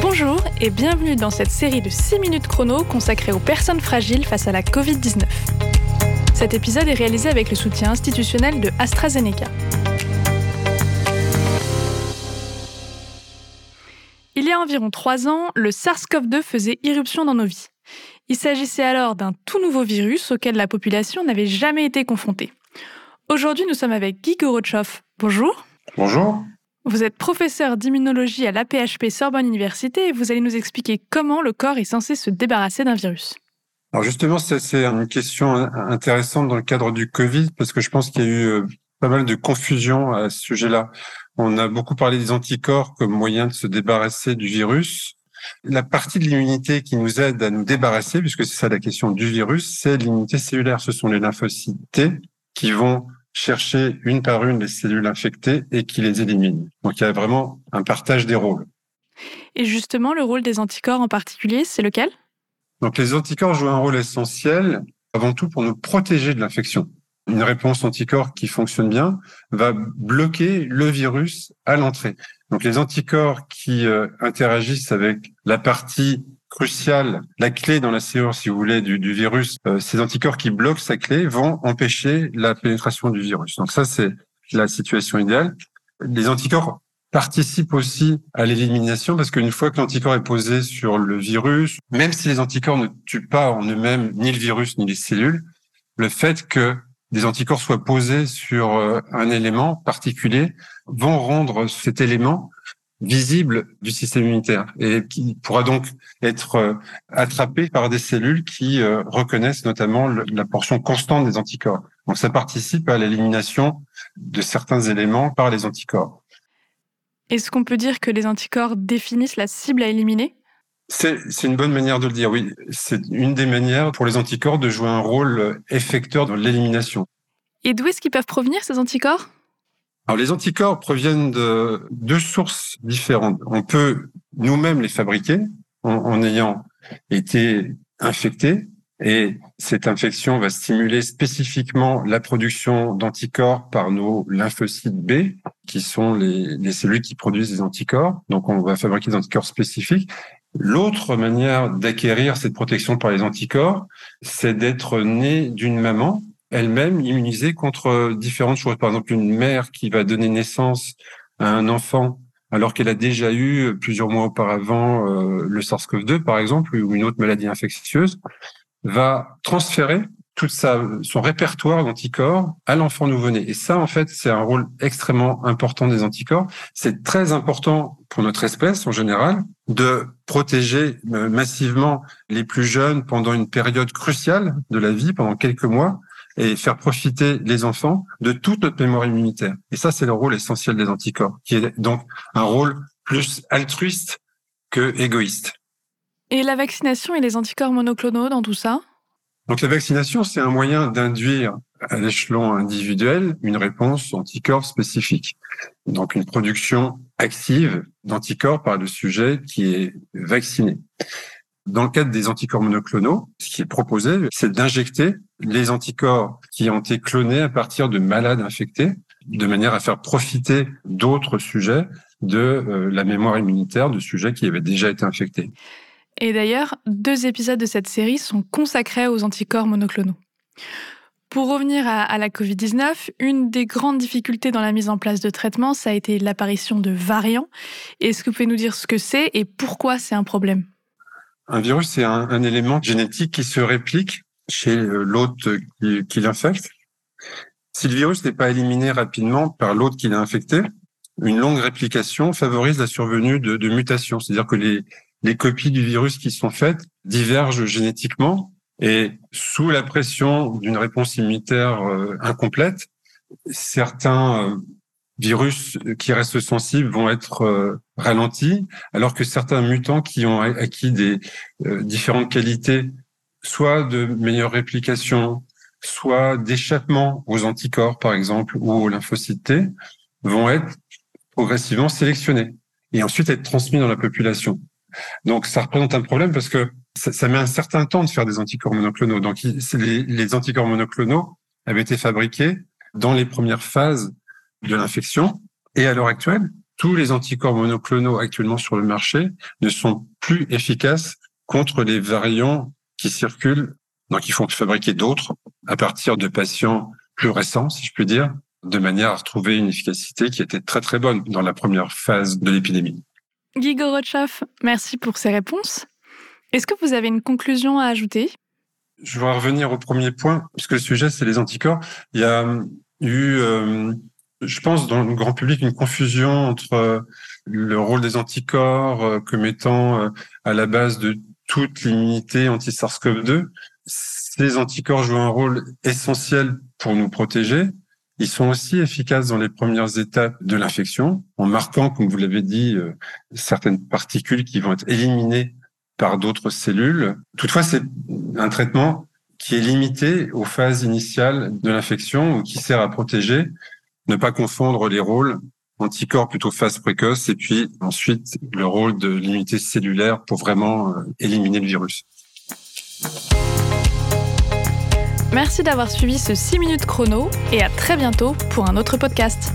Bonjour et bienvenue dans cette série de 6 minutes chrono consacrée aux personnes fragiles face à la Covid-19. Cet épisode est réalisé avec le soutien institutionnel de AstraZeneca. Il y a environ 3 ans, le SARS-CoV-2 faisait irruption dans nos vies. Il s'agissait alors d'un tout nouveau virus auquel la population n'avait jamais été confrontée. Aujourd'hui, nous sommes avec Guy Gorotchov. Bonjour. Bonjour. Vous êtes professeur d'immunologie à l'APHP Sorbonne Université et vous allez nous expliquer comment le corps est censé se débarrasser d'un virus. Alors justement, c'est une question intéressante dans le cadre du Covid parce que je pense qu'il y a eu euh, pas mal de confusion à ce sujet-là. On a beaucoup parlé des anticorps comme moyen de se débarrasser du virus. La partie de l'immunité qui nous aide à nous débarrasser, puisque c'est ça la question du virus, c'est l'immunité cellulaire. Ce sont les lymphocytes T qui vont chercher une par une les cellules infectées et qui les éliminent. Donc il y a vraiment un partage des rôles. Et justement, le rôle des anticorps en particulier, c'est lequel? Donc les anticorps jouent un rôle essentiel avant tout pour nous protéger de l'infection. Une réponse anticorps qui fonctionne bien va bloquer le virus à l'entrée. Donc les anticorps qui euh, interagissent avec la partie cruciale, la clé dans la serrure, si vous voulez, du, du virus, euh, ces anticorps qui bloquent sa clé vont empêcher la pénétration du virus. Donc ça, c'est la situation idéale. Les anticorps participent aussi à l'élimination parce qu'une fois que l'anticorps est posé sur le virus, même si les anticorps ne tuent pas en eux-mêmes ni le virus ni les cellules, le fait que des anticorps soient posés sur euh, un élément particulier vont rendre cet élément visible du système immunitaire et qui pourra donc être euh, attrapé par des cellules qui euh, reconnaissent notamment la portion constante des anticorps. Donc ça participe à l'élimination de certains éléments par les anticorps. Est-ce qu'on peut dire que les anticorps définissent la cible à éliminer? C'est une bonne manière de le dire, oui. C'est une des manières pour les anticorps de jouer un rôle effecteur dans l'élimination. Et d'où est-ce qu'ils peuvent provenir, ces anticorps? Alors les anticorps proviennent de deux sources différentes. On peut nous-mêmes les fabriquer en, ayant été infecté et cette infection va stimuler spécifiquement la production d'anticorps par nos lymphocytes B, qui sont les, les, cellules qui produisent des anticorps. Donc, on va fabriquer des anticorps spécifiques. L'autre manière d'acquérir cette protection par les anticorps, c'est d'être né d'une maman elle-même immunisée contre différentes choses. Par exemple, une mère qui va donner naissance à un enfant alors qu'elle a déjà eu plusieurs mois auparavant euh, le SARS-CoV-2, par exemple, ou une autre maladie infectieuse, va transférer tout sa, son répertoire d'anticorps à l'enfant nouveau-né. Et ça, en fait, c'est un rôle extrêmement important des anticorps. C'est très important pour notre espèce en général de protéger euh, massivement les plus jeunes pendant une période cruciale de la vie, pendant quelques mois, et faire profiter les enfants de toute notre mémoire immunitaire. Et ça, c'est le rôle essentiel des anticorps, qui est donc un rôle plus altruiste que égoïste. Et la vaccination et les anticorps monoclonaux dans tout ça? Donc la vaccination, c'est un moyen d'induire à l'échelon individuel une réponse anticorps spécifique. Donc une production active d'anticorps par le sujet qui est vacciné. Dans le cadre des anticorps monoclonaux, ce qui est proposé, c'est d'injecter les anticorps qui ont été clonés à partir de malades infectés, de manière à faire profiter d'autres sujets de euh, la mémoire immunitaire de sujets qui avaient déjà été infectés. Et d'ailleurs, deux épisodes de cette série sont consacrés aux anticorps monoclonaux. Pour revenir à, à la Covid-19, une des grandes difficultés dans la mise en place de traitements, ça a été l'apparition de variants. Est-ce que vous pouvez nous dire ce que c'est et pourquoi c'est un problème? Un virus, c'est un, élément génétique qui se réplique chez euh, l'hôte qui, l'infecte. Si le virus n'est pas éliminé rapidement par l'hôte qui l'a infecté, une longue réplication favorise la survenue de, mutations. C'est-à-dire que les, copies du virus qui sont faites divergent génétiquement et sous la pression d'une réponse immunitaire euh, incomplète, certains euh, virus qui restent sensibles vont être ralentis, alors que certains mutants qui ont acquis des différentes qualités, soit de meilleure réplication, soit d'échappement aux anticorps, par exemple, ou aux lymphocytes T, vont être progressivement sélectionnés et ensuite être transmis dans la population. Donc, ça représente un problème parce que ça, met un certain temps de faire des anticorps monoclonaux. Donc, les, les anticorps monoclonaux avaient été fabriqués dans les premières phases de l'infection. Et à l'heure actuelle, tous les anticorps monoclonaux actuellement sur le marché ne sont plus efficaces contre les variants qui circulent, donc il faut fabriquer d'autres à partir de patients plus récents, si je puis dire, de manière à retrouver une efficacité qui était très très bonne dans la première phase de l'épidémie. Guy Gorotchoff, merci pour ces réponses. Est-ce que vous avez une conclusion à ajouter? Je voudrais revenir au premier point, puisque le sujet, c'est les anticorps. Il y a eu, euh, je pense, dans le grand public, une confusion entre euh, le rôle des anticorps euh, comme étant à la base de toute l'immunité anti-SARS-CoV-2. Ces anticorps jouent un rôle essentiel pour nous protéger. Ils sont aussi efficaces dans les premières étapes de l'infection, en marquant, comme vous l'avez dit, certaines particules qui vont être éliminées par d'autres cellules. Toutefois, c'est un traitement qui est limité aux phases initiales de l'infection ou qui sert à protéger, ne pas confondre les rôles anticorps plutôt phase précoce et puis ensuite le rôle de l'immunité cellulaire pour vraiment euh, éliminer le virus. Merci d'avoir suivi ce 6 minutes chrono et à très bientôt pour un autre podcast.